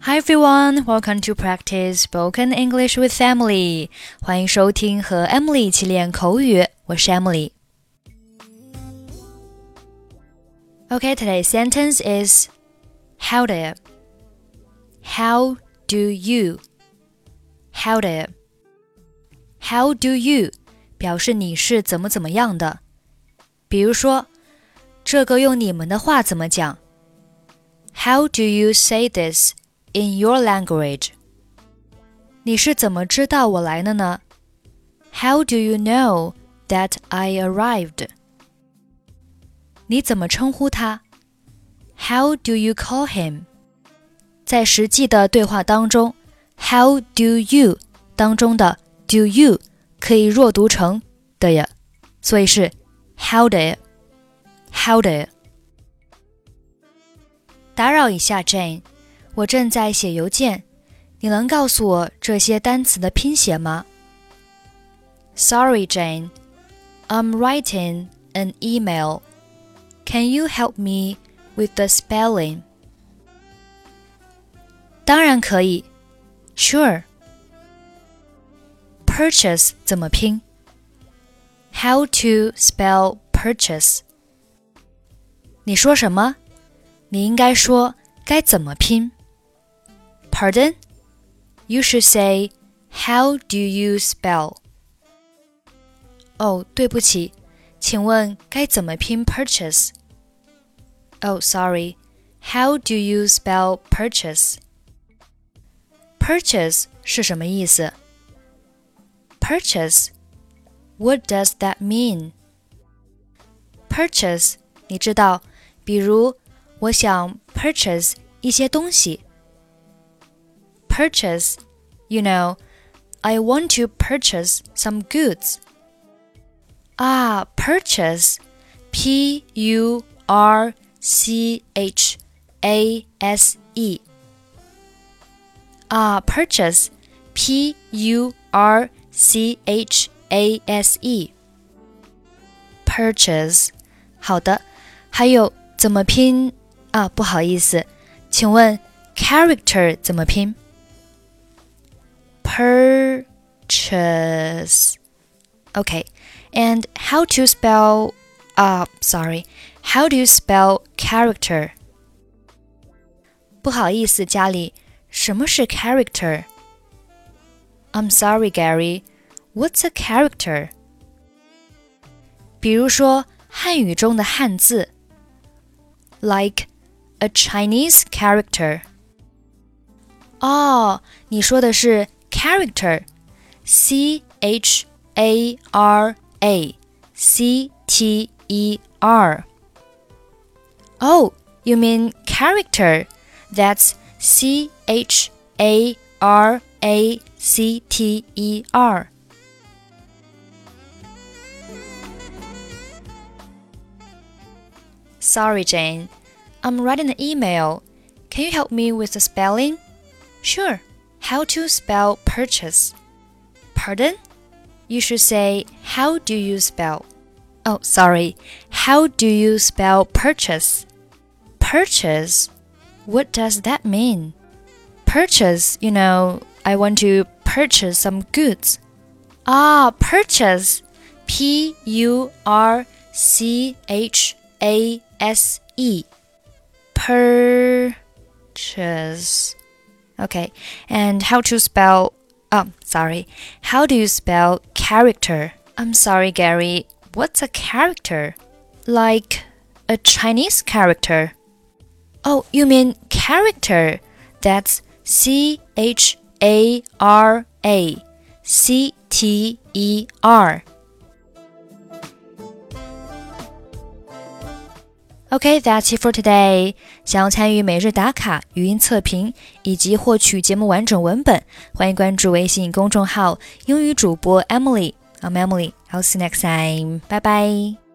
Hi everyone, welcome to practice spoken English with Emily. 欢迎收听和 Emily 一起练口语，我是 Emily。Okay, today's sentence is How do How do you? How do How do you 表示你是怎么怎么样的。比如说，这个用你们的话怎么讲？How do you say this? in your language. 你是怎么知道我来的呢？How do you know that I arrived? 你怎么称呼他？How do you call him? 在实际的对话当中，How do you 当中的 do you 可以弱读成的呀，所以是 How do How do 打扰一下，Jane。 我正在写邮件，你能告诉我这些单词的拼写吗？Sorry, Jane. I'm writing an email. Can you help me with the spelling? 当然可以，Sure. Purchase 怎么拼？How to spell purchase？你说什么？你应该说该怎么拼。 Pardon? You should say, How do you spell? 哦，对不起，请问该怎么拼 purchase? Oh, sorry. How do you spell purchase? Purchase 是什么意思？Purchase. What does that mean? Purchase，你知道，比如我想 purchase 一些东西。 purchase, you know, I want to purchase some goods. Ah, purchase, P U R C H A S E. Ah, purchase, P U R C H A S E. Purchase，好的，还有怎么拼啊？不好意思，请问 character 怎么拼 ？purchase. Okay, and how to spell? Uh, sorry, how do you spell character? 不好意思，家里，什么是 character? I'm sorry, Gary. What's a character? 比如说汉语中的汉字，like a Chinese character. 哦，你说的是 character, C H A R A C T E R. Oh, you mean character? That's C H A R A C T E R. Sorry, Jane. I'm writing an email. Can you help me with the spelling? Sure. How to spell purchase? Pardon? You should say, How do you spell? Oh, sorry. How do you spell purchase? Purchase? What does that mean? Purchase, you know, I want to purchase some goods. Ah, purchase. P U R C H A S E. Purchase. Okay, and how to spell? Oh, sorry. How do you spell character? I'm sorry, Gary. What's a character? Like a Chinese character. Oh, you mean character? That's C H A R A C T E R. OK, that's it for today. 想要参与每日打卡、语音测评以及获取节目完整文本，欢迎关注微信公众号“英语主播 Emily”。I'm Emily. I'll see you next time. Bye bye.